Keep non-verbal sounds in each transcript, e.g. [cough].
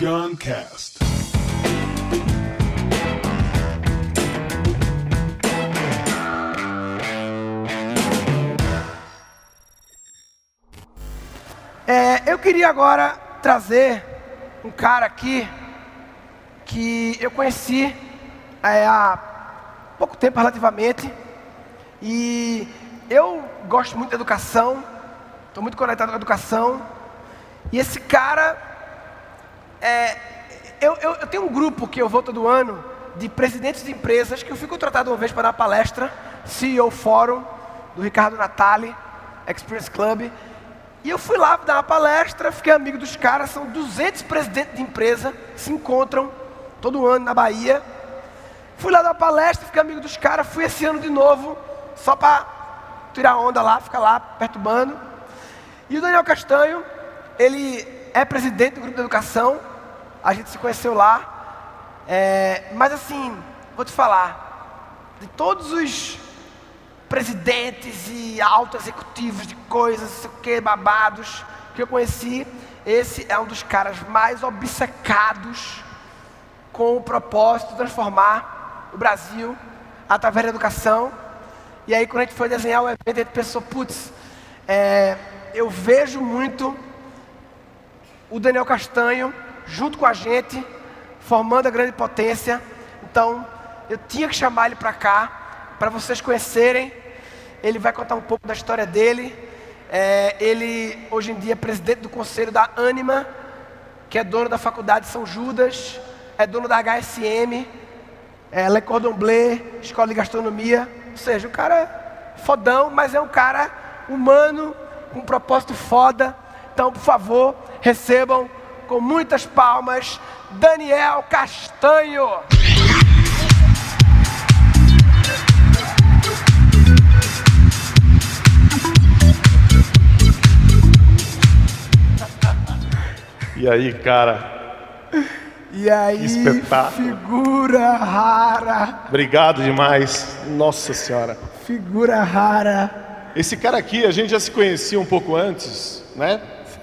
Beyond Cast. É, eu queria agora trazer um cara aqui que eu conheci é, há pouco tempo relativamente e eu gosto muito da educação, estou muito conectado com a educação e esse cara, é, eu, eu, eu tenho um grupo que eu vou todo ano de presidentes de empresas que eu fico tratado uma vez para dar palestra, CEO Fórum do Ricardo Natali, Experience Club. E eu fui lá dar uma palestra, fiquei amigo dos caras, são 200 presidentes de empresa, se encontram todo ano na Bahia. Fui lá dar uma palestra, fiquei amigo dos caras, fui esse ano de novo, só para tirar onda lá, ficar lá perturbando. E o Daniel Castanho, ele é presidente do grupo de educação, a gente se conheceu lá. É, mas assim, vou te falar, de todos os presidentes e altos executivos de coisas, sei o que, babados, que eu conheci, esse é um dos caras mais obcecados com o propósito de transformar o Brasil através da educação. E aí, quando a gente foi desenhar o evento, a gente pensou, putz, é, eu vejo muito o Daniel Castanho junto com a gente, formando a grande potência. Então, eu tinha que chamar ele para cá, para vocês conhecerem. Ele vai contar um pouco da história dele. É, ele, hoje em dia, é presidente do conselho da Anima, que é dono da faculdade São Judas, é dono da HSM, é, Le Cordon Bleu, Escola de Gastronomia. Ou seja, o cara é fodão, mas é um cara humano, com um propósito foda. Então, por favor, recebam com muitas palmas Daniel Castanho. E aí, cara? E aí, espetáculo. figura rara, Obrigado demais. Nossa Senhora. figura rara. Esse cara aqui, a gente já se conhecia um pouco antes, né?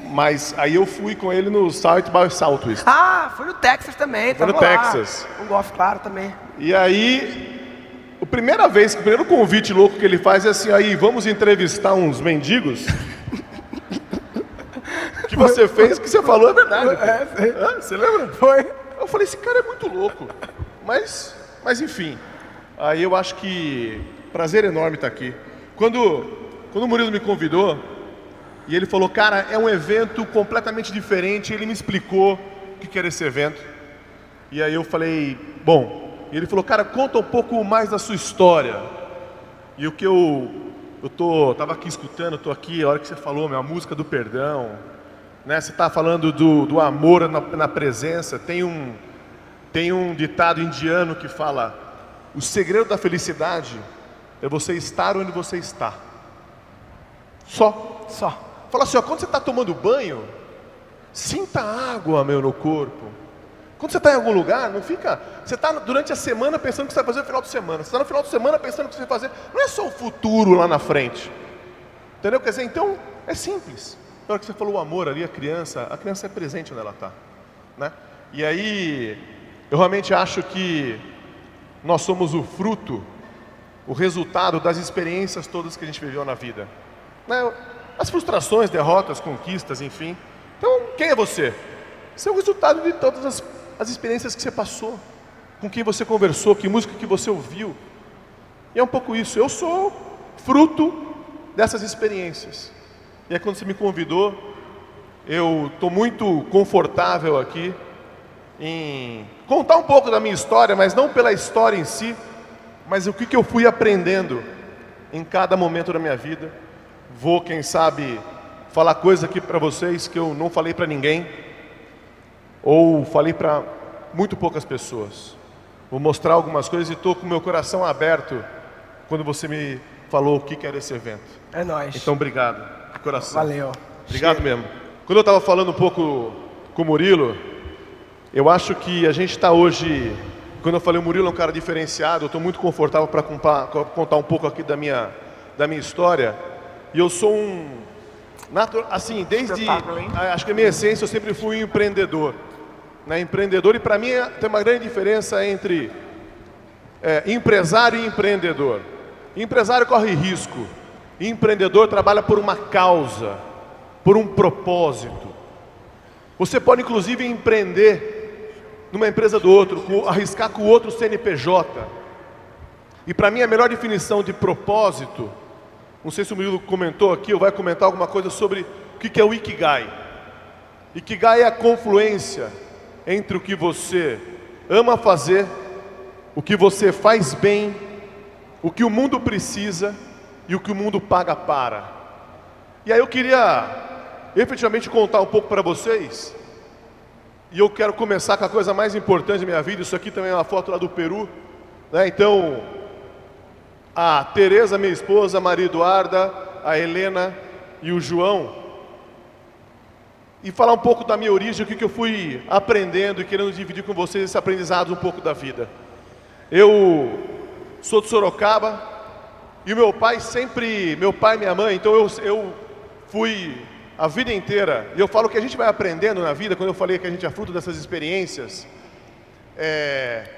Mas aí eu fui com ele no South by Southwest. Ah, foi no Texas também. Foi no lá. Texas. Um golfe, claro, também. E aí, a primeira vez, o primeiro convite louco que ele faz é assim, aí, vamos entrevistar uns mendigos? O que você fez, o que você falou é verdade. É? Você lembra? Foi. Eu falei, esse cara é muito louco. Mas, mas enfim. Aí eu acho que prazer enorme estar aqui. Quando, quando o Murilo me convidou, e ele falou, cara, é um evento completamente diferente, ele me explicou o que era esse evento. E aí eu falei, bom. E ele falou, cara, conta um pouco mais da sua história. E o que eu eu tô, tava aqui escutando, tô aqui, a hora que você falou, minha música do perdão, né? Você está falando do, do amor na, na presença. Tem um, tem um ditado indiano que fala: o segredo da felicidade é você estar onde você está. Só. Só. Fala assim, ó, quando você está tomando banho, sinta água, meu, no corpo. Quando você está em algum lugar, não fica. Você está durante a semana pensando o que você vai fazer no final de semana. Você está no final de semana pensando o que você vai fazer. Não é só o futuro lá na frente. Entendeu? Quer dizer, então, é simples. Na hora que você falou o amor ali, a criança, a criança é presente onde ela está. Né? E aí, eu realmente acho que nós somos o fruto, o resultado das experiências todas que a gente viveu na vida. Né? As frustrações, derrotas, conquistas, enfim. Então, quem é você? Você é o resultado de todas as, as experiências que você passou, com quem você conversou, que música que você ouviu. E é um pouco isso. Eu sou fruto dessas experiências. E aí, quando você me convidou, eu estou muito confortável aqui em contar um pouco da minha história, mas não pela história em si, mas o que, que eu fui aprendendo em cada momento da minha vida. Vou, quem sabe, falar coisas aqui para vocês que eu não falei para ninguém, ou falei para muito poucas pessoas. Vou mostrar algumas coisas e estou com meu coração aberto quando você me falou o que, que era esse evento. É nóis. Então, obrigado, de coração. Valeu. Obrigado mesmo. Quando eu estava falando um pouco com o Murilo, eu acho que a gente está hoje. Quando eu falei o Murilo é um cara diferenciado, eu estou muito confortável para contar um pouco aqui da minha, da minha história. E eu sou um. Assim, desde. Hein? Acho que a minha essência eu sempre fui um empreendedor. né, empreendedor, e para mim tem uma grande diferença entre é, empresário e empreendedor. Empresário corre risco, empreendedor trabalha por uma causa, por um propósito. Você pode inclusive empreender numa empresa do outro, com, arriscar com o outro CNPJ. E para mim a melhor definição de propósito, não sei se o Murilo comentou aqui ou vai comentar alguma coisa sobre o que é o Ikigai. Ikigai é a confluência entre o que você ama fazer, o que você faz bem, o que o mundo precisa e o que o mundo paga para. E aí eu queria efetivamente contar um pouco para vocês. E eu quero começar com a coisa mais importante da minha vida. Isso aqui também é uma foto lá do Peru. Né? Então, a Tereza, minha esposa, a Maria Eduarda, a Helena e o João e falar um pouco da minha origem, o que, eu fui aprendendo e querendo dividir com vocês esse aprendizado um pouco da vida. Eu sou de Sorocaba e meu pai sempre, meu pai e minha mãe, então eu, eu fui a vida inteira, e eu falo que a gente vai aprendendo na vida, quando eu falei que a gente é fruto dessas experiências, é,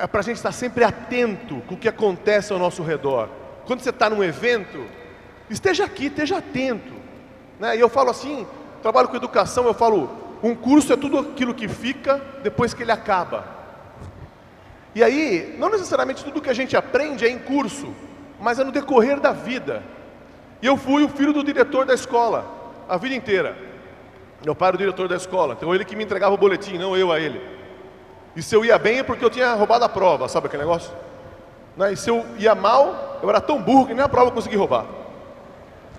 é para a gente estar sempre atento com o que acontece ao nosso redor. Quando você está num evento, esteja aqui, esteja atento. Né? E eu falo assim, trabalho com educação, eu falo, um curso é tudo aquilo que fica depois que ele acaba. E aí, não necessariamente tudo que a gente aprende é em curso, mas é no decorrer da vida. E eu fui o filho do diretor da escola, a vida inteira. Meu pai era o diretor da escola, então ele que me entregava o boletim, não eu a ele. E se eu ia bem é porque eu tinha roubado a prova, sabe aquele negócio? Né? E se eu ia mal, eu era tão burro que nem a prova eu consegui roubar.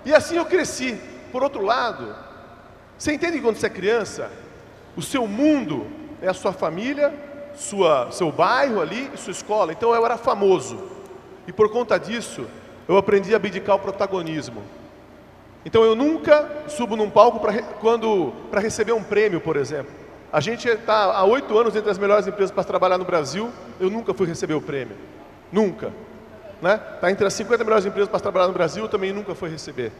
E assim eu cresci. Por outro lado, você entende que quando você é criança, o seu mundo é a sua família, sua, seu bairro ali e sua escola. Então eu era famoso. E por conta disso, eu aprendi a abdicar o protagonismo. Então eu nunca subo num palco para receber um prêmio, por exemplo. A gente está há oito anos entre as melhores empresas para trabalhar no Brasil, eu nunca fui receber o prêmio. Nunca. Está né? Tá entre as 50 melhores empresas para trabalhar no Brasil, eu também nunca fui receber.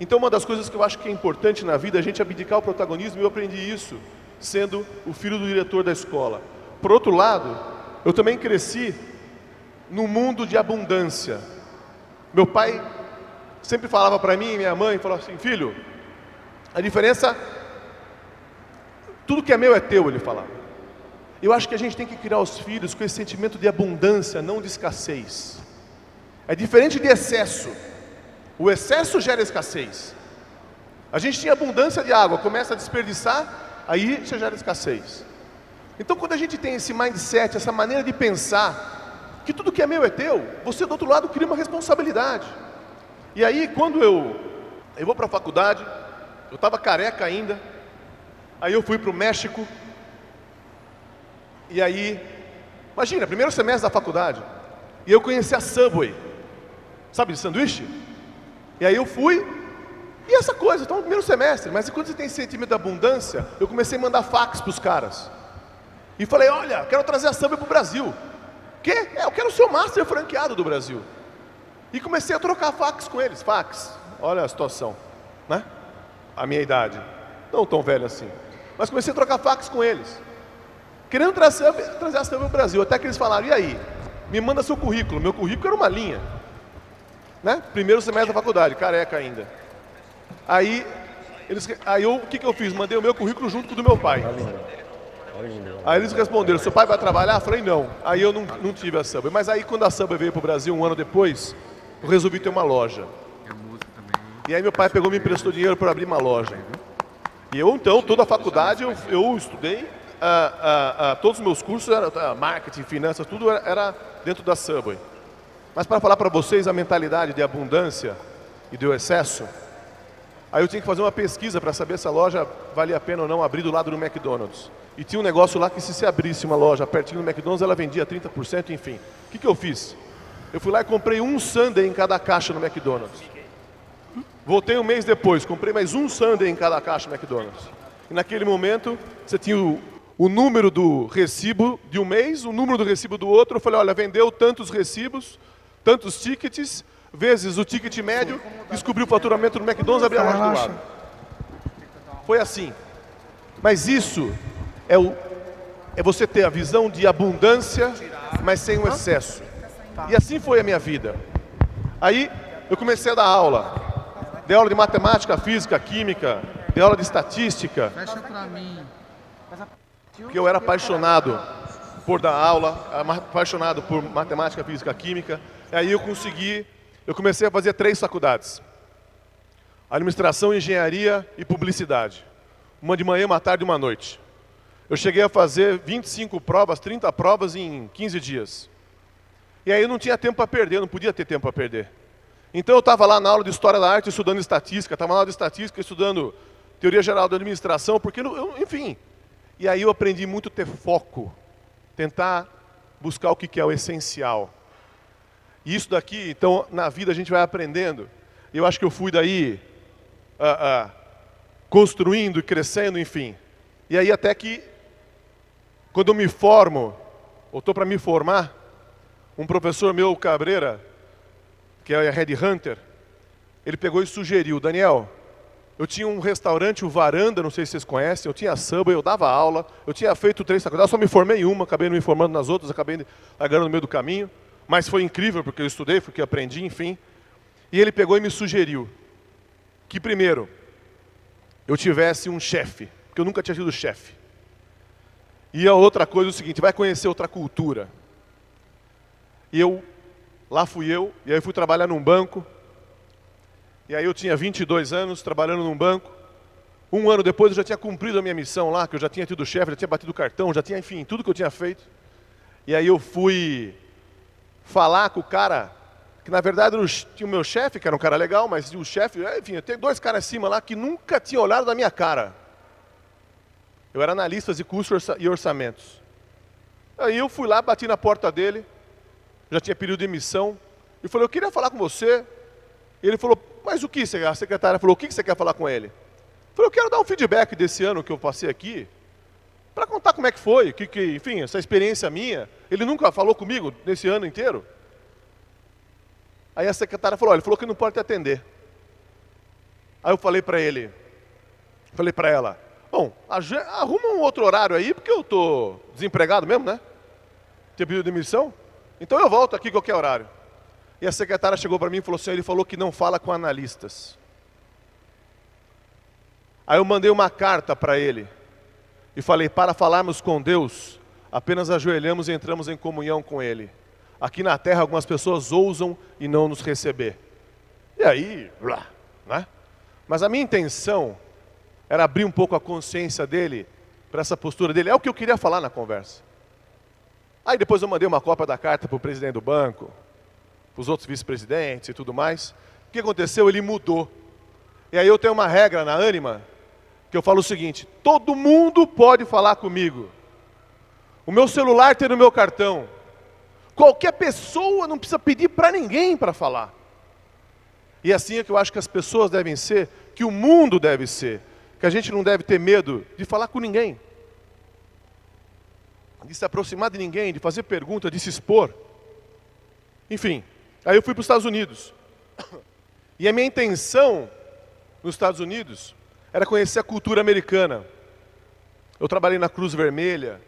Então, uma das coisas que eu acho que é importante na vida é a gente abdicar o protagonismo, e eu aprendi isso sendo o filho do diretor da escola. Por outro lado, eu também cresci num mundo de abundância. Meu pai sempre falava para mim minha mãe, falava assim, filho, a diferença, tudo que é meu é teu, ele falava. Eu acho que a gente tem que criar os filhos com esse sentimento de abundância, não de escassez. É diferente de excesso. O excesso gera escassez. A gente tinha abundância de água, começa a desperdiçar, aí você gera escassez. Então, quando a gente tem esse mindset, essa maneira de pensar, que tudo que é meu é teu, você do outro lado cria uma responsabilidade. E aí, quando eu, eu vou para a faculdade, eu estava careca ainda, aí eu fui para o México, e aí, imagina, primeiro semestre da faculdade, e eu conheci a Subway, sabe de sanduíche? E aí eu fui, e essa coisa, estou no primeiro semestre, mas quando você tem sentimento de abundância, eu comecei a mandar fax para os caras. E falei, olha, quero trazer a samba para o Brasil. Que? É, eu quero ser o master franqueado do Brasil. E comecei a trocar fax com eles, fax. Olha a situação, né? A minha idade. Não tão velho assim. Mas comecei a trocar fax com eles. Querendo trazer, trazer a samba para o Brasil. Até que eles falaram, e aí? Me manda seu currículo. Meu currículo era uma linha. Né? Primeiro semestre da faculdade, careca ainda. Aí, eles, aí eu, o que, que eu fiz? Mandei o meu currículo junto com o do meu pai. Aí eles responderam, seu pai vai trabalhar? Eu falei, não. Aí eu não, não tive a samba. Mas aí quando a samba veio para o Brasil um ano depois, eu resolvi ter uma loja. E aí meu pai pegou e me emprestou dinheiro para abrir uma loja. E eu então, toda a faculdade, eu, eu estudei, uh, uh, uh, todos os meus cursos, era, marketing, finanças, tudo era, era dentro da Subway. Mas para falar para vocês a mentalidade de abundância e do excesso, aí eu tinha que fazer uma pesquisa para saber se a loja valia a pena ou não abrir do lado do McDonald's. E tinha um negócio lá que se se abrisse uma loja pertinho do McDonald's, ela vendia 30%, enfim. O que, que eu fiz? Eu fui lá e comprei um sundae em cada caixa no McDonald's. Voltei um mês depois, comprei mais um sundae em cada caixa McDonald's. E naquele momento, você tinha o, o número do recibo de um mês, o número do recibo do outro. Eu falei, olha, vendeu tantos recibos, tantos tickets, vezes o ticket médio, descobriu o faturamento do McDonald's, abriu a loja do lado. Foi assim. Mas isso é, o, é você ter a visão de abundância, mas sem o excesso. E assim foi a minha vida. Aí eu comecei a dar aula. Dei aula de matemática, física, química, dei aula de estatística. Fecha pra mim. Porque eu era apaixonado por dar aula, apaixonado por matemática, física, química. E aí eu consegui, eu comecei a fazer três faculdades. Administração, engenharia e publicidade. Uma de manhã, uma tarde e uma noite. Eu cheguei a fazer 25 provas, 30 provas em 15 dias. E aí eu não tinha tempo para perder, não podia ter tempo para perder. Então eu estava lá na aula de História da Arte estudando estatística, estava na aula de estatística estudando Teoria Geral da Administração, porque, eu, enfim. E aí eu aprendi muito a ter foco, tentar buscar o que é o essencial. E isso daqui, então, na vida a gente vai aprendendo. Eu acho que eu fui daí uh, uh, construindo e crescendo, enfim. E aí até que, quando eu me formo, ou estou para me formar, um professor meu, Cabreira, que é Red Hunter, ele pegou e sugeriu, Daniel, eu tinha um restaurante, o Varanda, não sei se vocês conhecem, eu tinha samba, eu dava aula, eu tinha feito três faculdades, só me formei em uma, acabei não me formando nas outras, acabei largando no meio do caminho, mas foi incrível porque eu estudei, porque aprendi, enfim. E ele pegou e me sugeriu que primeiro eu tivesse um chefe, porque eu nunca tinha tido chefe. E a outra coisa é o seguinte, vai conhecer outra cultura. E eu, lá fui eu, e aí fui trabalhar num banco, e aí eu tinha 22 anos, trabalhando num banco. Um ano depois eu já tinha cumprido a minha missão lá, que eu já tinha tido chefe, já tinha batido cartão, já tinha, enfim, tudo que eu tinha feito. E aí eu fui falar com o cara, que na verdade tinha o meu chefe, que era um cara legal, mas o chefe, é, enfim, eu tenho dois caras acima lá que nunca tinham olhado na minha cara. Eu era analista de custos e orçamentos. Aí eu fui lá, bati na porta dele, já tinha período de missão, e falei, eu queria falar com você. Ele falou, mas o que? A secretária falou, o que você quer falar com ele? Eu falei, eu quero dar um feedback desse ano que eu passei aqui, para contar como é que foi, que, que, enfim, essa experiência minha. Ele nunca falou comigo nesse ano inteiro. Aí a secretária falou, ele falou que não pode te atender. Aí eu falei para ele, falei para ela, bom, arruma um outro horário aí, porque eu estou desempregado mesmo, né? Tinha pedido demissão. Então eu volto aqui qualquer horário. E a secretária chegou para mim e falou assim: ele falou que não fala com analistas. Aí eu mandei uma carta para ele e falei: para falarmos com Deus, apenas ajoelhamos e entramos em comunhão com Ele. Aqui na terra, algumas pessoas ousam e não nos receber. E aí, blá, né? Mas a minha intenção era abrir um pouco a consciência dele para essa postura dele. É o que eu queria falar na conversa. Aí depois eu mandei uma cópia da carta para o presidente do banco, os outros vice-presidentes e tudo mais. O que aconteceu? Ele mudou. E aí eu tenho uma regra na Anima, que eu falo o seguinte: todo mundo pode falar comigo. O meu celular tem no meu cartão. Qualquer pessoa não precisa pedir para ninguém para falar. E assim é que eu acho que as pessoas devem ser, que o mundo deve ser. Que a gente não deve ter medo de falar com ninguém, de se aproximar de ninguém, de fazer pergunta, de se expor. Enfim, Aí eu fui para os Estados Unidos. E a minha intenção nos Estados Unidos era conhecer a cultura americana. Eu trabalhei na Cruz Vermelha,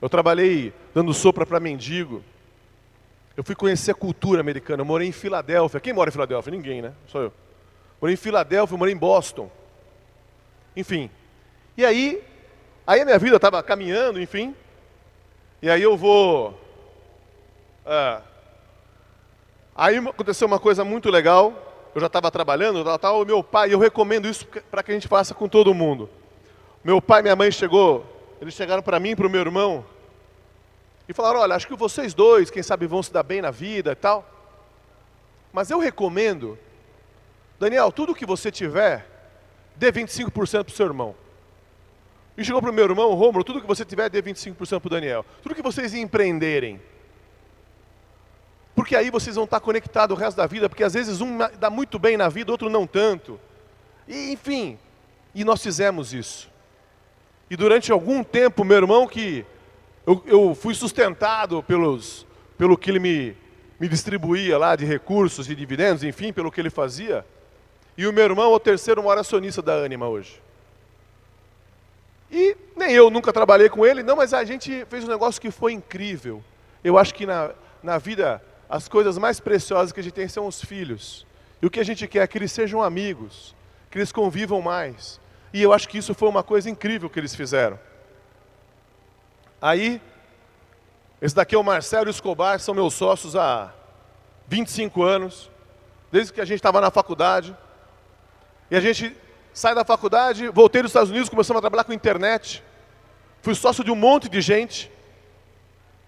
eu trabalhei dando sopa para mendigo. Eu fui conhecer a cultura americana. Eu morei em Filadélfia. Quem mora em Filadélfia? Ninguém, né? Só eu. Morei em Filadélfia, morei em Boston. Enfim. E aí, aí a minha vida estava caminhando, enfim. E aí eu vou ah, Aí aconteceu uma coisa muito legal. Eu já estava trabalhando, tal, o meu pai, eu recomendo isso para que a gente faça com todo mundo. Meu pai e minha mãe chegou, eles chegaram para mim e para o meu irmão e falaram: "Olha, acho que vocês dois, quem sabe vão se dar bem na vida e tal. Mas eu recomendo, Daniel, tudo que você tiver, dê 25% para o seu irmão. E chegou para o meu irmão, Rômulo, tudo que você tiver, dê 25% para o Daniel. Tudo que vocês empreenderem, porque aí vocês vão estar conectados o resto da vida, porque às vezes um dá muito bem na vida, outro não tanto. E, enfim, e nós fizemos isso. E durante algum tempo, meu irmão, que eu, eu fui sustentado pelos, pelo que ele me, me distribuía lá de recursos e dividendos, enfim, pelo que ele fazia. E o meu irmão é o terceiro maior acionista da Anima hoje. E Nem eu nunca trabalhei com ele, não, mas a gente fez um negócio que foi incrível. Eu acho que na, na vida as coisas mais preciosas que a gente tem são os filhos. E o que a gente quer é que eles sejam amigos, que eles convivam mais. E eu acho que isso foi uma coisa incrível que eles fizeram. Aí, esse daqui é o Marcelo Escobar, são meus sócios há 25 anos, desde que a gente estava na faculdade. E a gente sai da faculdade, voltei dos Estados Unidos, começamos a trabalhar com internet. Fui sócio de um monte de gente.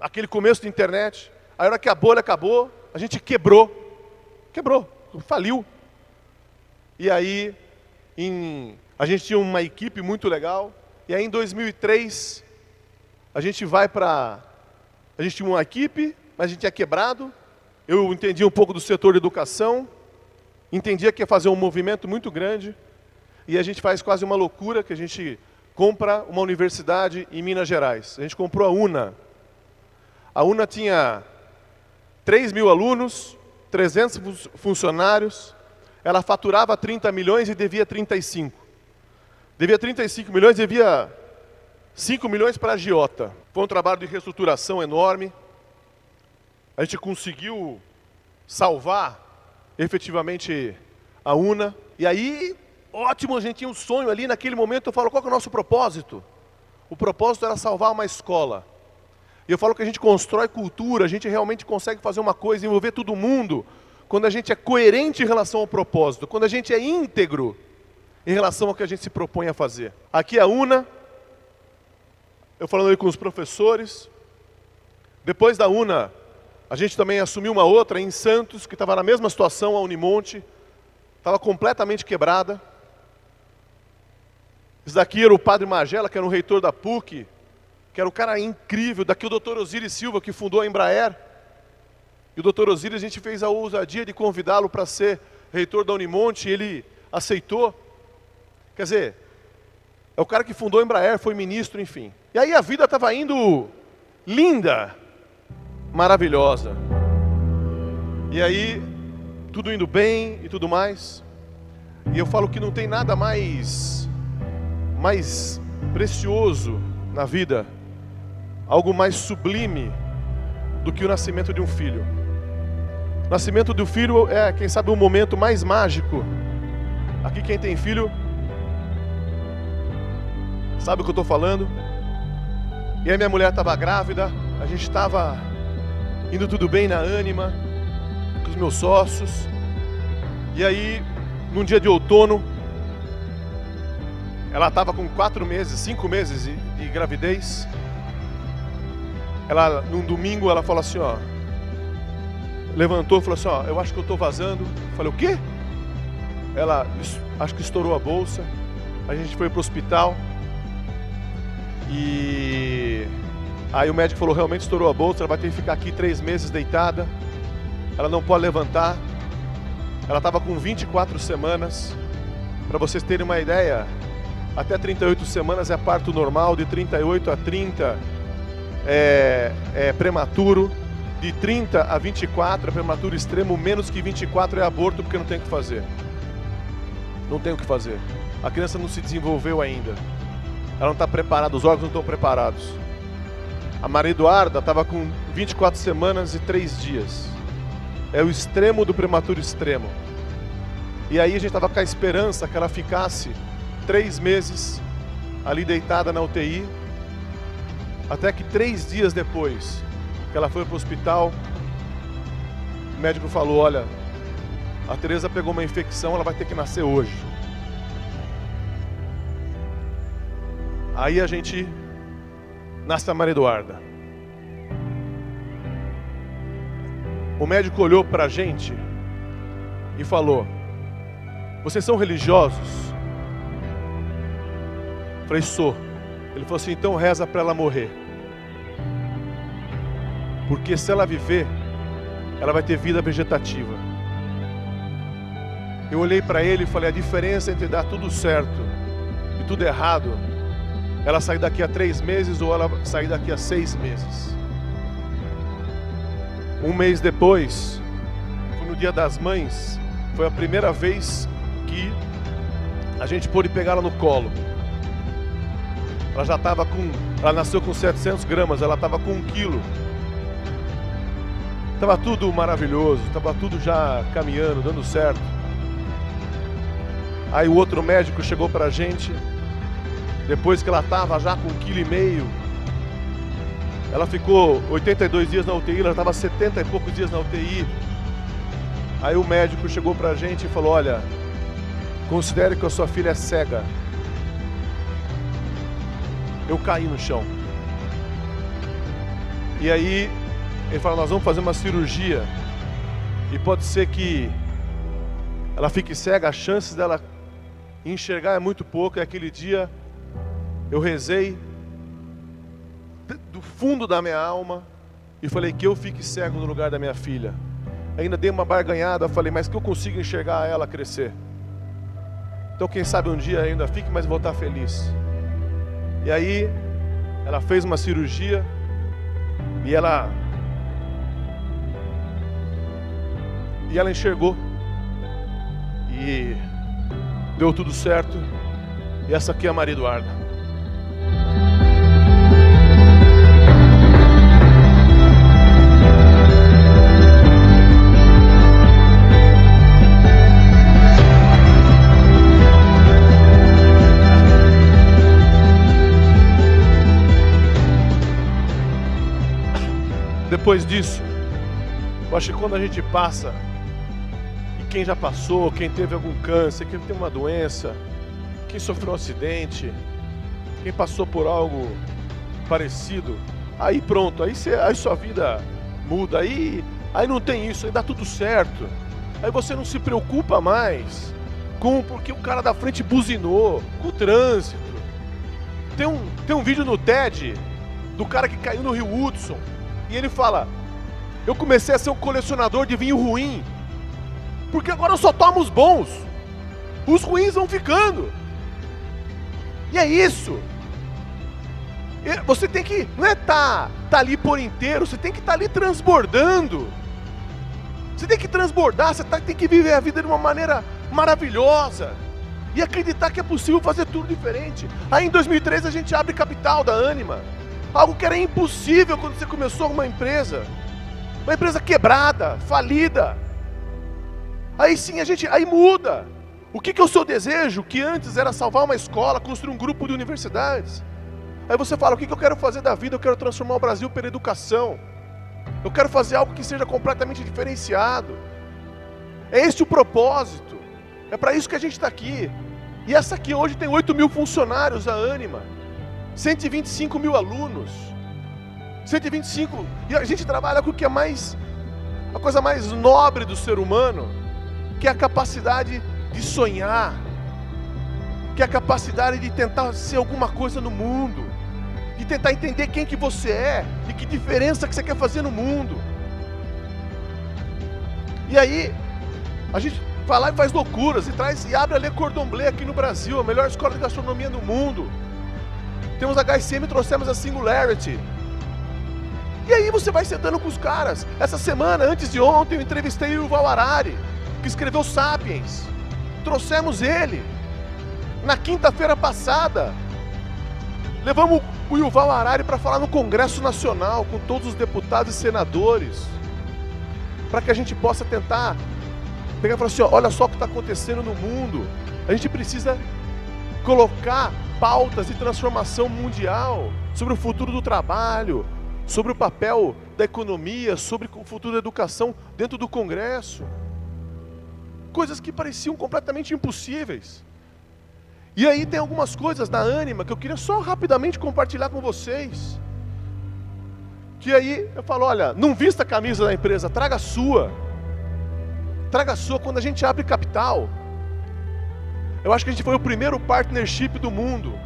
Aquele começo de internet. A hora que a bolha acabou, a gente quebrou. Quebrou, faliu. E aí, em, a gente tinha uma equipe muito legal. E aí, em 2003, a gente vai para. A gente tinha uma equipe, mas a gente tinha quebrado. Eu entendi um pouco do setor de educação. Entendia que ia fazer um movimento muito grande. E a gente faz quase uma loucura que a gente compra uma universidade em Minas Gerais. A gente comprou a UNA. A UNA tinha 3 mil alunos, 300 funcionários, ela faturava 30 milhões e devia 35. Devia 35 milhões, devia 5 milhões para a Giota. Foi um trabalho de reestruturação enorme. A gente conseguiu salvar efetivamente a UNA. E aí ótimo, a gente tinha um sonho ali, naquele momento eu falo, qual é o nosso propósito? O propósito era salvar uma escola. E eu falo que a gente constrói cultura, a gente realmente consegue fazer uma coisa, envolver todo mundo, quando a gente é coerente em relação ao propósito, quando a gente é íntegro em relação ao que a gente se propõe a fazer. Aqui a UNA, eu falando aí com os professores. Depois da UNA, a gente também assumiu uma outra em Santos, que estava na mesma situação, a Unimonte, estava completamente quebrada. Esse daqui era o padre Magela, que era o reitor da PUC, que era um cara incrível. Daqui o doutor Osiris Silva, que fundou a Embraer. E o doutor Osiris, a gente fez a ousadia de convidá-lo para ser reitor da Unimonte, e ele aceitou. Quer dizer, é o cara que fundou a Embraer, foi ministro, enfim. E aí a vida estava indo linda, maravilhosa. E aí, tudo indo bem e tudo mais. E eu falo que não tem nada mais mais precioso na vida, algo mais sublime do que o nascimento de um filho. O nascimento do filho é, quem sabe, o momento mais mágico. Aqui quem tem filho sabe o que eu estou falando. E aí minha mulher estava grávida, a gente estava indo tudo bem na ânima, com os meus sócios. E aí, num dia de outono, ela estava com quatro meses, cinco meses de, de, gravidez. Ela, num domingo, ela falou assim, ó. Levantou e falou assim, ó, eu acho que eu estou vazando. Eu falei, o quê? Ela, acho que estourou a bolsa. A gente foi para o hospital. E aí o médico falou, realmente estourou a bolsa, ela vai ter que ficar aqui três meses deitada. Ela não pode levantar. Ela estava com 24 semanas. Para vocês terem uma ideia, até 38 semanas é parto normal, de 38 a 30 é, é prematuro, de 30 a 24 é prematuro extremo, menos que 24 é aborto porque não tem o que fazer. Não tem o que fazer. A criança não se desenvolveu ainda. Ela não está preparada, os órgãos não estão preparados. A Maria Eduarda estava com 24 semanas e 3 dias. É o extremo do prematuro extremo. E aí a gente estava com a esperança que ela ficasse três meses ali deitada na UTI, até que três dias depois que ela foi para o hospital, o médico falou: Olha, a Teresa pegou uma infecção, ela vai ter que nascer hoje. Aí a gente nasce a Maria Eduarda. O médico olhou para a gente e falou: Vocês são religiosos? Falei, sou. Ele falou assim: então reza para ela morrer. Porque se ela viver, ela vai ter vida vegetativa. Eu olhei para ele e falei: a diferença entre dar tudo certo e tudo errado, ela sair daqui a três meses ou ela sair daqui a seis meses. Um mês depois, no dia das mães, foi a primeira vez que a gente pôde pegá-la no colo. Ela já estava com. Ela nasceu com 700 gramas, ela estava com um quilo. Estava tudo maravilhoso, estava tudo já caminhando, dando certo. Aí o outro médico chegou para a gente, depois que ela estava já com um quilo e meio. Ela ficou 82 dias na UTI, ela estava 70 e poucos dias na UTI. Aí o médico chegou para a gente e falou: Olha, considere que a sua filha é cega eu caí no chão. E aí ele fala: Nós vamos fazer uma cirurgia. E pode ser que ela fique cega, as chances dela enxergar é muito pouco. E aquele dia eu rezei do fundo da minha alma e falei que eu fique cego no lugar da minha filha. Ainda dei uma barganhada, falei, mas que eu consiga enxergar ela crescer. Então, quem sabe um dia ainda fique, mas vou estar feliz. E aí ela fez uma cirurgia e ela e ela enxergou e deu tudo certo. E essa aqui é a Maria Eduarda. Depois disso, eu acho que quando a gente passa, e quem já passou, quem teve algum câncer, quem tem uma doença, quem sofreu um acidente, quem passou por algo parecido, aí pronto, aí, você, aí sua vida muda, aí, aí não tem isso, aí dá tudo certo. Aí você não se preocupa mais com porque o cara da frente buzinou, com o trânsito. Tem um, tem um vídeo no TED do cara que caiu no Rio Hudson e ele fala: Eu comecei a ser um colecionador de vinho ruim, porque agora eu só tomo os bons, os ruins vão ficando. E é isso. Você tem que, não é estar tá, tá ali por inteiro, você tem que estar tá ali transbordando. Você tem que transbordar, você tá, tem que viver a vida de uma maneira maravilhosa. E acreditar que é possível fazer tudo diferente. Aí em 2013 a gente abre capital da Anima. Algo que era impossível quando você começou uma empresa. Uma empresa quebrada, falida. Aí sim a gente, aí muda. O que, que é o seu desejo? Que antes era salvar uma escola, construir um grupo de universidades. Aí você fala: o que, que eu quero fazer da vida? Eu quero transformar o Brasil pela educação. Eu quero fazer algo que seja completamente diferenciado. É esse o propósito. É para isso que a gente está aqui. E essa aqui hoje tem 8 mil funcionários, a Anima. 125 mil alunos. 125. E a gente trabalha com o que é mais. A coisa mais nobre do ser humano, que é a capacidade de sonhar, que é a capacidade de tentar ser alguma coisa no mundo, de tentar entender quem que você é e que diferença que você quer fazer no mundo. E aí, a gente vai lá e faz loucuras e traz e abre a Le Cordon Bleu aqui no Brasil, a melhor escola de gastronomia do mundo. Temos a HSM trouxemos a Singularity. E aí você vai sentando com os caras. Essa semana, antes de ontem, eu entrevistei o Yuval Harari, que escreveu Sapiens. Trouxemos ele. Na quinta-feira passada, levamos o Yuval Harari para falar no Congresso Nacional com todos os deputados e senadores, para que a gente possa tentar pegar e falar assim: ó, olha só o que está acontecendo no mundo. A gente precisa colocar pautas de transformação mundial, sobre o futuro do trabalho, sobre o papel da economia, sobre o futuro da educação dentro do Congresso. Coisas que pareciam completamente impossíveis. E aí tem algumas coisas na ânima que eu queria só rapidamente compartilhar com vocês. Que aí eu falo, olha, não vista a camisa da empresa, traga a sua. Traga a sua quando a gente abre capital. Eu acho que a gente foi o primeiro partnership do mundo.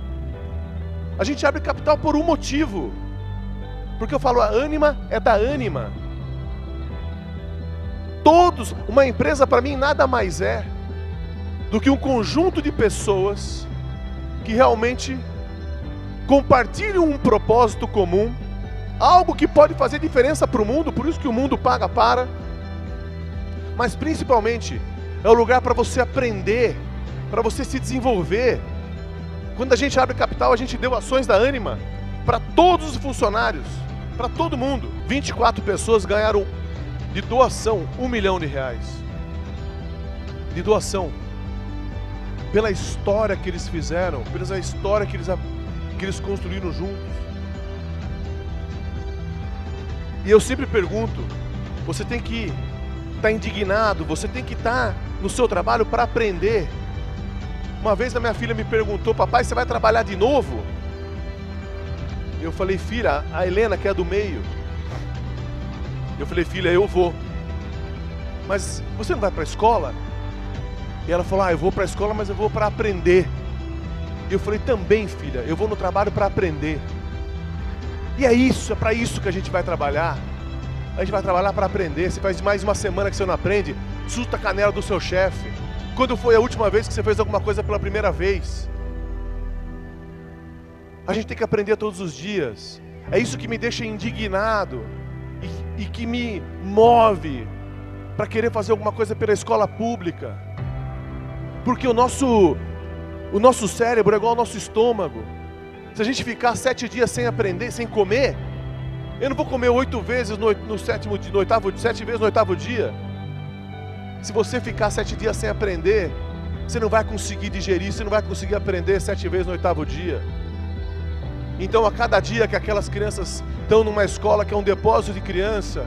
A gente abre capital por um motivo. Porque eu falo, a ânima é da ânima. Todos, uma empresa para mim nada mais é do que um conjunto de pessoas que realmente compartilham um propósito comum, algo que pode fazer diferença para o mundo, por isso que o mundo paga para, mas principalmente é o lugar para você aprender para você se desenvolver. Quando a gente abre capital, a gente deu ações da Anima para todos os funcionários, para todo mundo. 24 pessoas ganharam de doação um milhão de reais. De doação. Pela história que eles fizeram, pela história que eles, que eles construíram juntos. E eu sempre pergunto: você tem que estar tá indignado, você tem que estar tá no seu trabalho para aprender. Uma vez a minha filha me perguntou: Papai, você vai trabalhar de novo? Eu falei: Filha, a Helena que é do meio. Eu falei: Filha, eu vou. Mas você não vai para a escola? E ela falou: Ah, eu vou para a escola, mas eu vou para aprender. Eu falei: Também, filha, eu vou no trabalho para aprender. E é isso, é para isso que a gente vai trabalhar. A gente vai trabalhar para aprender. Se faz mais uma semana que você não aprende, susta a canela do seu chefe. Quando foi a última vez que você fez alguma coisa pela primeira vez? A gente tem que aprender todos os dias. É isso que me deixa indignado e, e que me move para querer fazer alguma coisa pela escola pública. Porque o nosso, o nosso cérebro é igual ao nosso estômago. Se a gente ficar sete dias sem aprender, sem comer, eu não vou comer oito vezes no, no sétimo no oitavo, sete vezes no oitavo dia. Se você ficar sete dias sem aprender, você não vai conseguir digerir, você não vai conseguir aprender sete vezes no oitavo dia. Então, a cada dia que aquelas crianças estão numa escola que é um depósito de criança,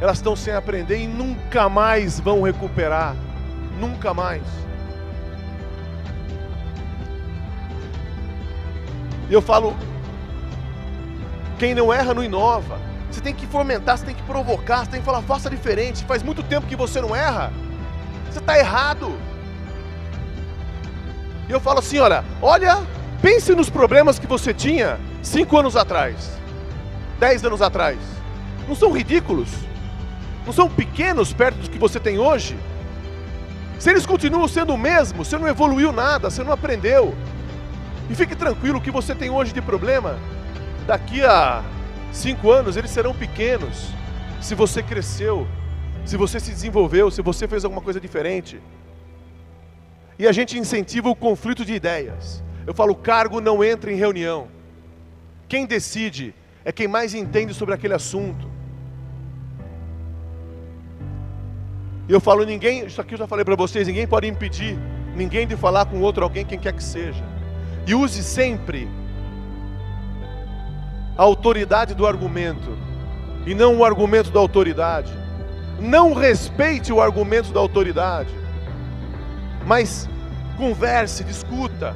elas estão sem aprender e nunca mais vão recuperar. Nunca mais. E eu falo, quem não erra não inova. Você tem que fomentar, você tem que provocar, você tem que falar, faça diferente. Faz muito tempo que você não erra. Você está errado. E eu falo assim, olha, olha, pense nos problemas que você tinha cinco anos atrás, dez anos atrás. Não são ridículos? Não são pequenos perto do que você tem hoje? Se eles continuam sendo o mesmo, você não evoluiu nada, você não aprendeu. E fique tranquilo, o que você tem hoje de problema, daqui a cinco anos eles serão pequenos. Se você cresceu, se você se desenvolveu, se você fez alguma coisa diferente. E a gente incentiva o conflito de ideias. Eu falo, cargo não entra em reunião. Quem decide é quem mais entende sobre aquele assunto. E eu falo, ninguém, isso aqui eu já falei para vocês, ninguém pode impedir ninguém de falar com outro alguém, quem quer que seja. E use sempre a autoridade do argumento e não o argumento da autoridade. Não respeite o argumento da autoridade, mas converse, discuta.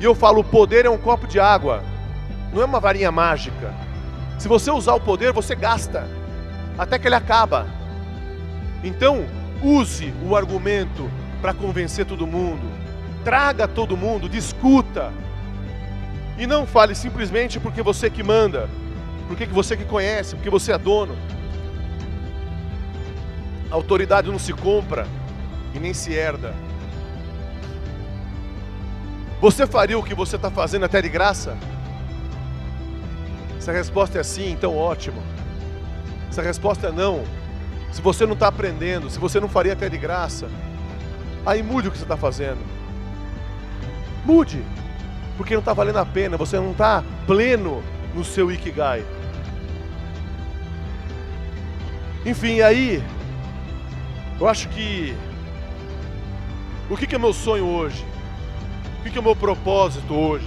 E eu falo: o poder é um copo de água, não é uma varinha mágica. Se você usar o poder, você gasta, até que ele acaba. Então, use o argumento para convencer todo mundo traga todo mundo, discuta. E não fale simplesmente porque você que manda, porque você que conhece, porque você é dono. A autoridade não se compra e nem se herda. Você faria o que você está fazendo até de graça? Se a resposta é sim, então ótimo. Se a resposta é não, se você não está aprendendo, se você não faria até de graça, aí mude o que você está fazendo. Mude, porque não está valendo a pena, você não está pleno no seu Ikigai. Enfim, aí, eu acho que. O que, é meu sonho hoje? O que, é meu propósito hoje?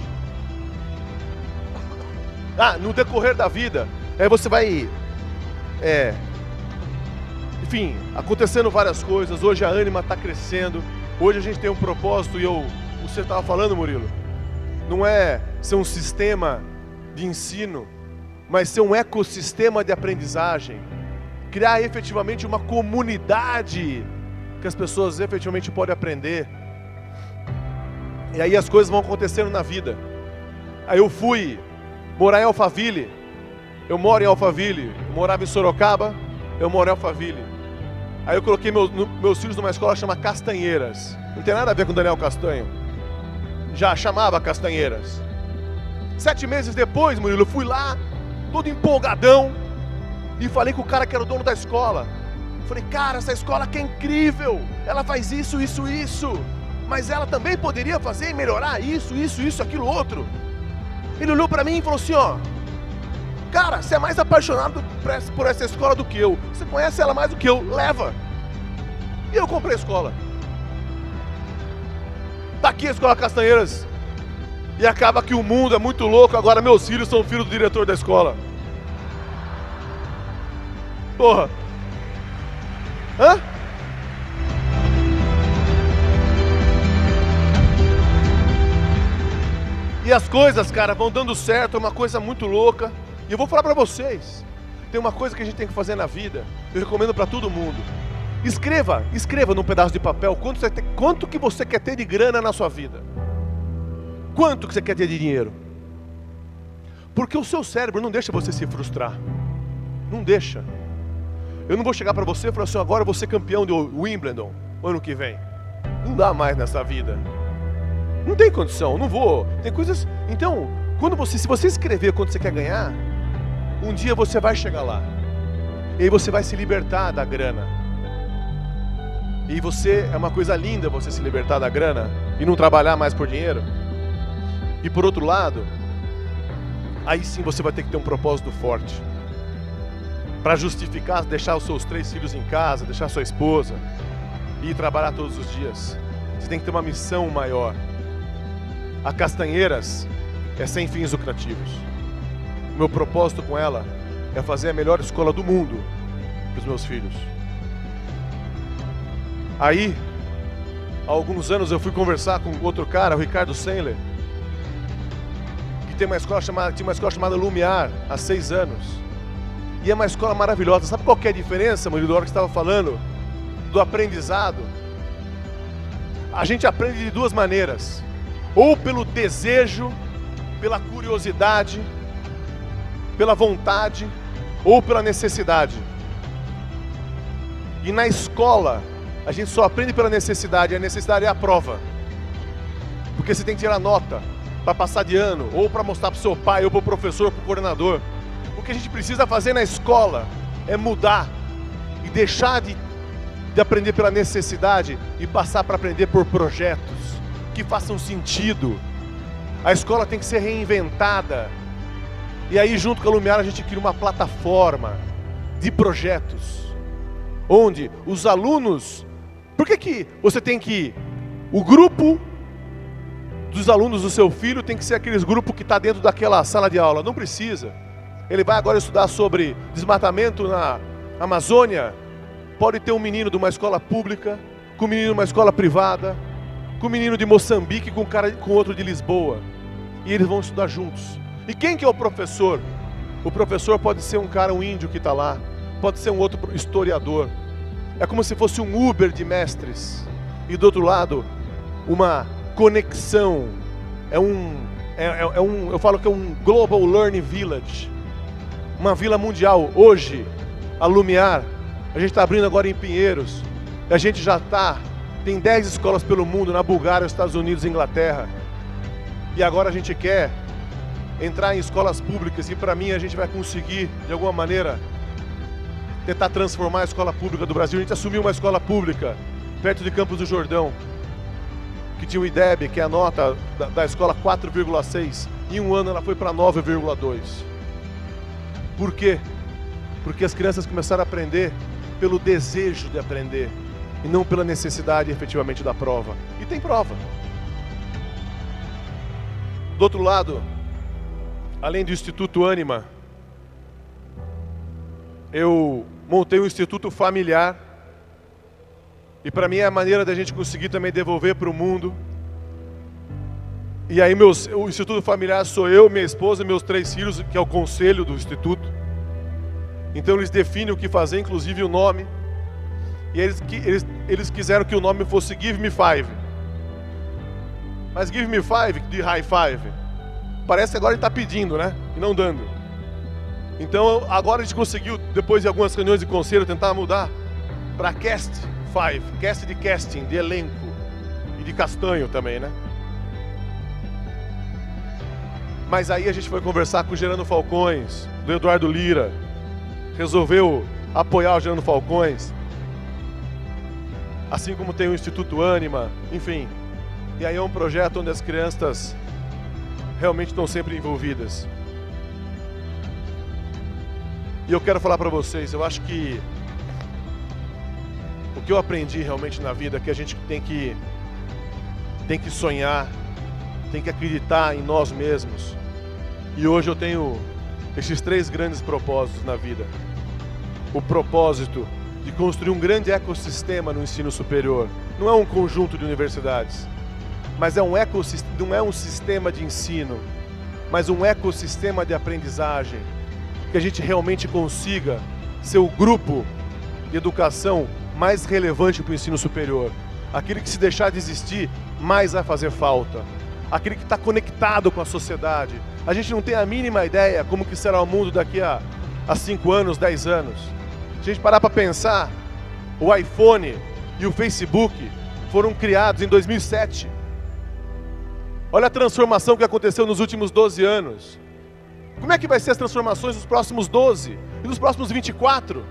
Ah, no decorrer da vida, é, você vai. É, enfim, acontecendo várias coisas. Hoje a ânima está crescendo. Hoje a gente tem um propósito e eu o você estava falando, Murilo, não é ser um sistema de ensino, mas ser um ecossistema de aprendizagem. Criar efetivamente uma comunidade que as pessoas efetivamente podem aprender. E aí as coisas vão acontecendo na vida. Aí eu fui morar em Alphaville. Eu moro em Alphaville. Eu morava em Sorocaba. Eu moro em Alphaville. Aí eu coloquei meus, meus filhos numa escola chamada Castanheiras. Não tem nada a ver com Daniel Castanho já chamava Castanheiras. Sete meses depois, Murilo, eu fui lá, todo empolgadão, e falei com o cara que era o dono da escola. Falei, cara, essa escola que é incrível, ela faz isso, isso, isso. mas ela também poderia fazer e melhorar isso, isso, isso, aquilo, outro. Ele olhou para mim e falou assim: ó, cara, você é mais apaixonado por essa escola do que eu, você conhece ela mais do que eu, leva. E eu comprei a escola. Tá aqui a escola Castanheiras. E acaba que o mundo é muito louco, agora meus filhos são filhos do diretor da escola. Porra. Hã? E as coisas, cara, vão dando certo, é uma coisa muito louca. E eu vou falar para vocês. Tem uma coisa que a gente tem que fazer na vida. Eu recomendo para todo mundo. Escreva, escreva num pedaço de papel quanto, você tem, quanto que você quer ter de grana na sua vida. Quanto que você quer ter de dinheiro? Porque o seu cérebro não deixa você se frustrar. Não deixa. Eu não vou chegar para você e falar assim, agora eu vou ser campeão do Wimbledon ano que vem. Não dá mais nessa vida. Não tem condição, não vou. Tem coisas. Então, quando você, se você escrever quanto você quer ganhar, um dia você vai chegar lá. E aí você vai se libertar da grana. E você é uma coisa linda você se libertar da grana e não trabalhar mais por dinheiro. E por outro lado, aí sim você vai ter que ter um propósito forte. Para justificar deixar os seus três filhos em casa, deixar sua esposa e ir trabalhar todos os dias. Você tem que ter uma missão maior. A Castanheiras é sem fins lucrativos. O meu propósito com ela é fazer a melhor escola do mundo para os meus filhos. Aí, há alguns anos eu fui conversar com outro cara, o Ricardo Sendler, que tem uma escola chamada, tinha uma escola chamada Lumiar há seis anos. E é uma escola maravilhosa. Sabe qual é a diferença, Murilo, da hora que estava falando do aprendizado? A gente aprende de duas maneiras ou pelo desejo, pela curiosidade, pela vontade, ou pela necessidade. E na escola, a gente só aprende pela necessidade, e a necessidade é a prova. Porque você tem que tirar nota para passar de ano, ou para mostrar para o seu pai, ou para o professor, para o coordenador. Que a gente precisa fazer na escola é mudar e deixar de, de aprender pela necessidade e passar para aprender por projetos que façam sentido. A escola tem que ser reinventada. E aí, junto com a Lumiar, a gente cria uma plataforma de projetos, onde os alunos. Por que, que você tem que. O grupo dos alunos do seu filho tem que ser aqueles grupos que está dentro daquela sala de aula? Não precisa. Ele vai agora estudar sobre desmatamento na Amazônia. Pode ter um menino de uma escola pública, com um menino de uma escola privada, com um menino de Moçambique com um cara com outro de Lisboa. E eles vão estudar juntos. E quem que é o professor? O professor pode ser um cara, um índio que está lá, pode ser um outro historiador. É como se fosse um Uber de mestres. E do outro lado, uma conexão. É um, é, é, é um, eu falo que é um Global Learning Village. Uma vila mundial. Hoje, a Lumiar, a gente está abrindo agora em Pinheiros. E a gente já está tem 10 escolas pelo mundo, na Bulgária, Estados Unidos Inglaterra. E agora a gente quer entrar em escolas públicas e para mim a gente vai conseguir, de alguma maneira, tentar transformar a escola pública do Brasil. A gente assumiu uma escola pública perto de Campos do Jordão, que tinha o IDEB, que é a nota da, da escola 4,6. Em um ano ela foi para 9,2. Por quê? Porque as crianças começaram a aprender pelo desejo de aprender e não pela necessidade efetivamente da prova. E tem prova. Do outro lado, além do Instituto Anima, eu montei um instituto familiar. E para mim é a maneira da gente conseguir também devolver para o mundo. E aí meus, o instituto familiar sou eu, minha esposa e meus três filhos, que é o conselho do instituto. Então eles definem o que fazer, inclusive o nome. E eles, eles, eles quiseram que o nome fosse Give Me Five. Mas Give Me Five, de High Five, parece que agora ele está pedindo, né? E não dando. Então agora a gente conseguiu, depois de algumas reuniões de conselho, tentar mudar para Cast Five. Cast de casting, de elenco. E de castanho também, né? Mas aí a gente foi conversar com o Gerando Falcões, do Eduardo Lira. Resolveu apoiar o Gerando Falcões assim como tem o Instituto Anima, enfim. E aí é um projeto onde as crianças realmente estão sempre envolvidas. E eu quero falar para vocês, eu acho que o que eu aprendi realmente na vida é que a gente tem que tem que sonhar, tem que acreditar em nós mesmos. E hoje eu tenho esses três grandes propósitos na vida. O propósito de construir um grande ecossistema no ensino superior. Não é um conjunto de universidades, mas é um ecossistema, não é um sistema de ensino, mas um ecossistema de aprendizagem que a gente realmente consiga ser o grupo de educação mais relevante para o ensino superior. Aquele que se deixar de existir, mais vai fazer falta. Aquele que está conectado com a sociedade. A gente não tem a mínima ideia como que será o mundo daqui a, a cinco anos, dez anos. Se a gente parar para pensar, o iPhone e o Facebook foram criados em 2007. Olha a transformação que aconteceu nos últimos 12 anos. Como é que vai ser as transformações dos próximos 12 e dos próximos 24?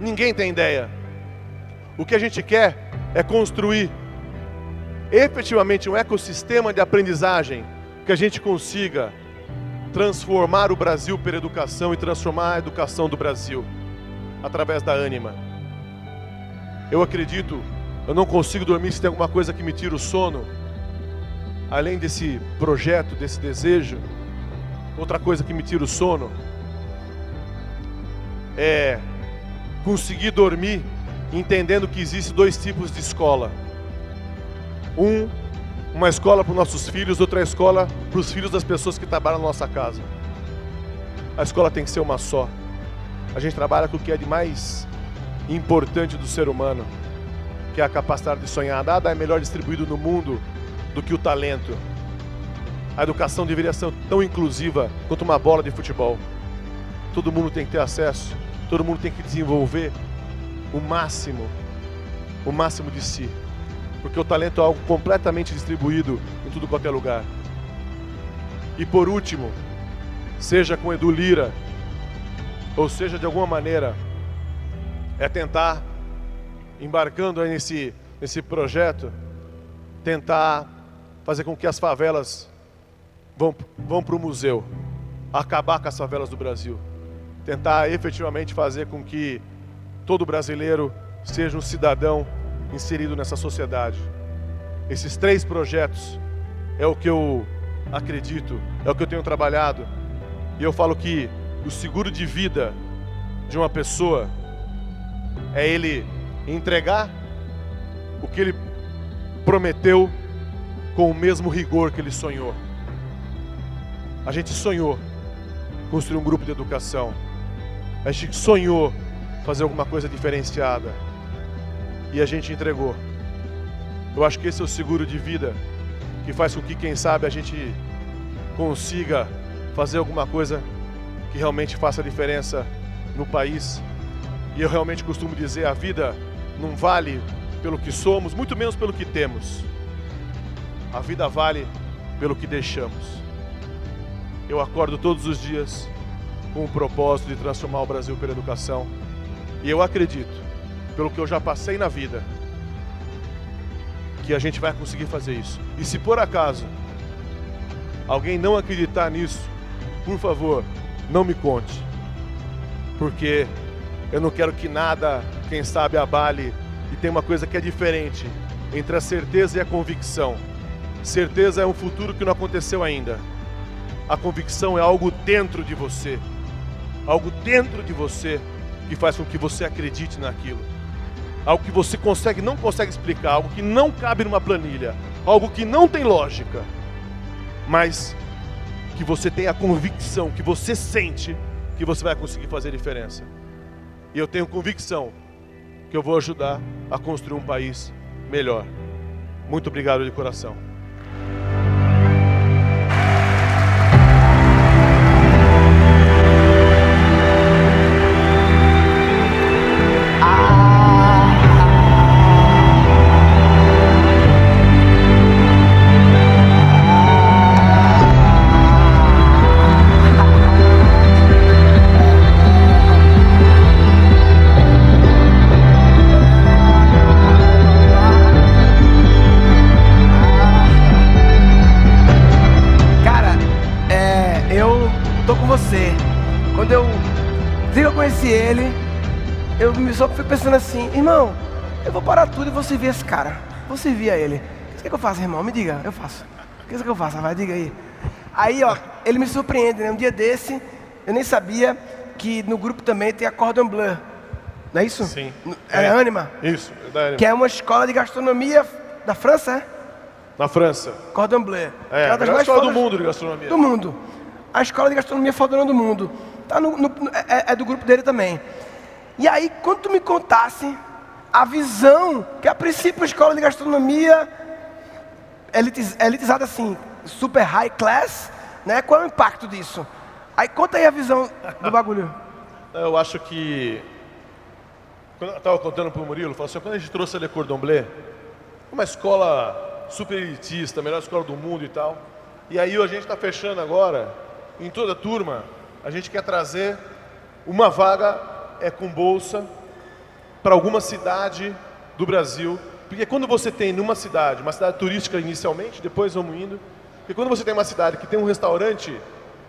Ninguém tem ideia. O que a gente quer é construir efetivamente um ecossistema de aprendizagem que a gente consiga transformar o Brasil pela educação e transformar a educação do Brasil através da ânima. Eu acredito, eu não consigo dormir se tem alguma coisa que me tira o sono, além desse projeto, desse desejo. Outra coisa que me tira o sono é conseguir dormir entendendo que existe dois tipos de escola. Um, uma escola para os nossos filhos, outra escola para os filhos das pessoas que trabalham na nossa casa. A escola tem que ser uma só. A gente trabalha com o que é de mais importante do ser humano, que é a capacidade de sonhar. Nada é melhor distribuído no mundo do que o talento. A educação deveria ser tão inclusiva quanto uma bola de futebol. Todo mundo tem que ter acesso, todo mundo tem que desenvolver o máximo, o máximo de si. Porque o talento é algo completamente distribuído em tudo quanto é lugar. E por último, seja com Edu Lira, ou seja de alguma maneira, é tentar, embarcando nesse, nesse projeto, tentar fazer com que as favelas vão, vão para o museu, acabar com as favelas do Brasil, tentar efetivamente fazer com que todo brasileiro seja um cidadão inserido nessa sociedade. Esses três projetos é o que eu acredito, é o que eu tenho trabalhado. E eu falo que o seguro de vida de uma pessoa é ele entregar o que ele prometeu com o mesmo rigor que ele sonhou. A gente sonhou construir um grupo de educação. A gente sonhou fazer alguma coisa diferenciada. E a gente entregou. Eu acho que esse é o seguro de vida que faz com que, quem sabe, a gente consiga fazer alguma coisa que realmente faça diferença no país. E eu realmente costumo dizer: a vida não vale pelo que somos, muito menos pelo que temos. A vida vale pelo que deixamos. Eu acordo todos os dias com o propósito de transformar o Brasil pela educação. E eu acredito, pelo que eu já passei na vida, que a gente vai conseguir fazer isso. E se por acaso alguém não acreditar nisso, por favor, não me conte. Porque eu não quero que nada, quem sabe, abale. E tem uma coisa que é diferente entre a certeza e a convicção. Certeza é um futuro que não aconteceu ainda. A convicção é algo dentro de você. Algo dentro de você que faz com que você acredite naquilo. Algo que você consegue, não consegue explicar, algo que não cabe numa planilha, algo que não tem lógica, mas que você tem a convicção, que você sente que você vai conseguir fazer diferença. E eu tenho convicção que eu vou ajudar a construir um país melhor. Muito obrigado de coração. Fui pensando assim, irmão, eu vou parar tudo e vou servir esse cara. Vou servir a ele. O que, é que eu faço, irmão? Me diga, eu faço. O que é que eu faço? Vai, diga aí. Aí, ó, ele me surpreende, né? Um dia desse, eu nem sabia que no grupo também tem a Cordon Bleu. Não é isso? Sim. É, é Anima. Isso, é da Anima. Que é uma escola de gastronomia da França, é? Na França. Cordon Bleu. É, é a melhor escola do mundo de gastronomia. Do mundo. A escola de gastronomia fodona do mundo. Tá no, no, é, é, do grupo dele também. E aí, quando tu me contasse a visão, que a princípio a escola de gastronomia elitiz, elitizada assim, super high class, né? Qual é o impacto disso? Aí conta aí a visão do bagulho. [laughs] Eu acho que. Quando eu estava contando para o Murilo, falou assim, quando a gente trouxe a Le Cordon Bleu, uma escola super elitista, a melhor escola do mundo e tal. E aí a gente está fechando agora, em toda a turma, a gente quer trazer uma vaga é com bolsa para alguma cidade do Brasil. Porque quando você tem numa cidade, uma cidade turística inicialmente, depois vamos indo, porque quando você tem uma cidade que tem um restaurante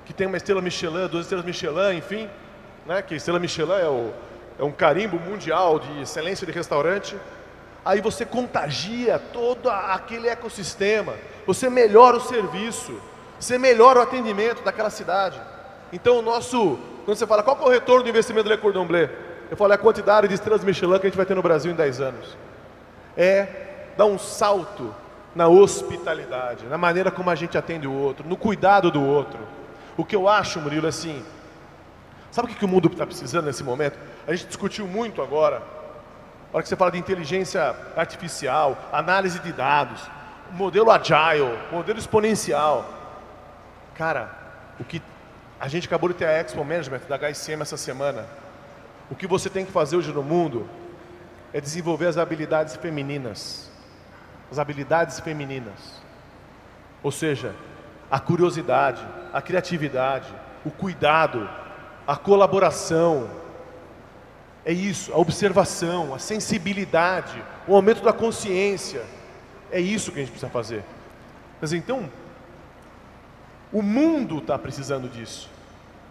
que tem uma estrela Michelin, duas estrelas Michelin, enfim, né, que a estrela Michelin é, o, é um carimbo mundial de excelência de restaurante, aí você contagia todo aquele ecossistema, você melhora o serviço, você melhora o atendimento daquela cidade. Então o nosso, quando você fala qual é o retorno do investimento do Le Cordon Bleu, eu falo é a quantidade de estrelas Michelin que a gente vai ter no Brasil em 10 anos. É dar um salto na hospitalidade, na maneira como a gente atende o outro, no cuidado do outro. O que eu acho, Murilo, é assim, sabe o que o mundo está precisando nesse momento? A gente discutiu muito agora, na hora que você fala de inteligência artificial, análise de dados, modelo agile, modelo exponencial. Cara, o que a gente acabou de ter a Expo Management da HSM essa semana. O que você tem que fazer hoje no mundo é desenvolver as habilidades femininas as habilidades femininas. Ou seja, a curiosidade, a criatividade, o cuidado, a colaboração. É isso, a observação, a sensibilidade, o aumento da consciência. É isso que a gente precisa fazer. Mas então, o mundo está precisando disso.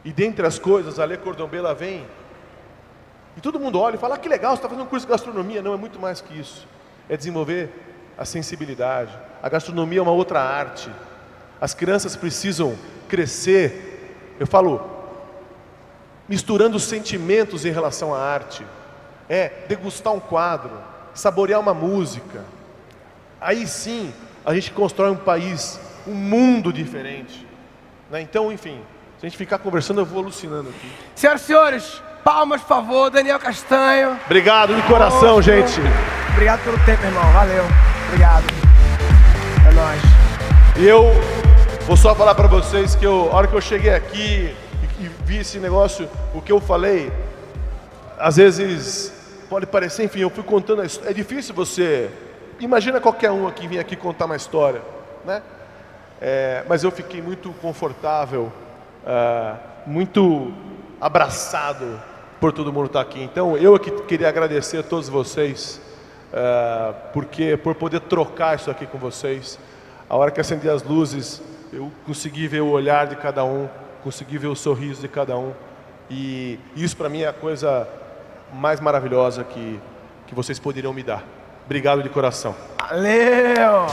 E dentre as coisas, a Lê Cordombela vem e todo mundo olha e fala: ah, que legal, você está fazendo um curso de gastronomia. Não, é muito mais que isso. É desenvolver a sensibilidade. A gastronomia é uma outra arte. As crianças precisam crescer. Eu falo, misturando sentimentos em relação à arte. É degustar um quadro, saborear uma música. Aí sim, a gente constrói um país, um mundo diferente. Né? Então, enfim, se a gente ficar conversando, eu vou alucinando aqui. Senhoras e senhores, palmas, por favor, Daniel Castanho. Obrigado de coração, gente. Obrigado pelo tempo, irmão. Valeu. Obrigado. É nóis. E eu vou só falar para vocês que eu, a hora que eu cheguei aqui e, e vi esse negócio, o que eu falei, às vezes pode parecer, enfim, eu fui contando a história. É difícil você. Imagina qualquer um aqui vir aqui contar uma história, né? É, mas eu fiquei muito confortável, uh, muito abraçado por todo mundo estar aqui. Então eu aqui queria agradecer a todos vocês uh, porque por poder trocar isso aqui com vocês. A hora que acendi as luzes, eu consegui ver o olhar de cada um, consegui ver o sorriso de cada um. E isso para mim é a coisa mais maravilhosa que, que vocês poderiam me dar. Obrigado de coração. Valeu!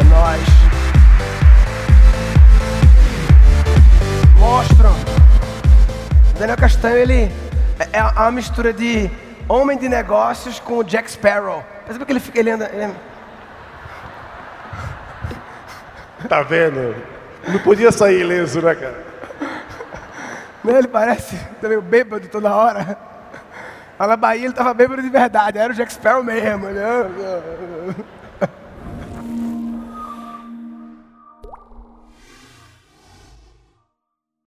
É nóis. Mostram. Daniel Castanho, ele é, é uma mistura de homem de negócios com o Jack Sparrow. Percebe que ele fica, ele anda... Ele... Tá vendo? Não podia sair ileso, né, cara? Não, ele parece também bêbado toda hora. Lá na Bahia ele tava bêbado de verdade, era o Jack Sparrow mesmo. Né?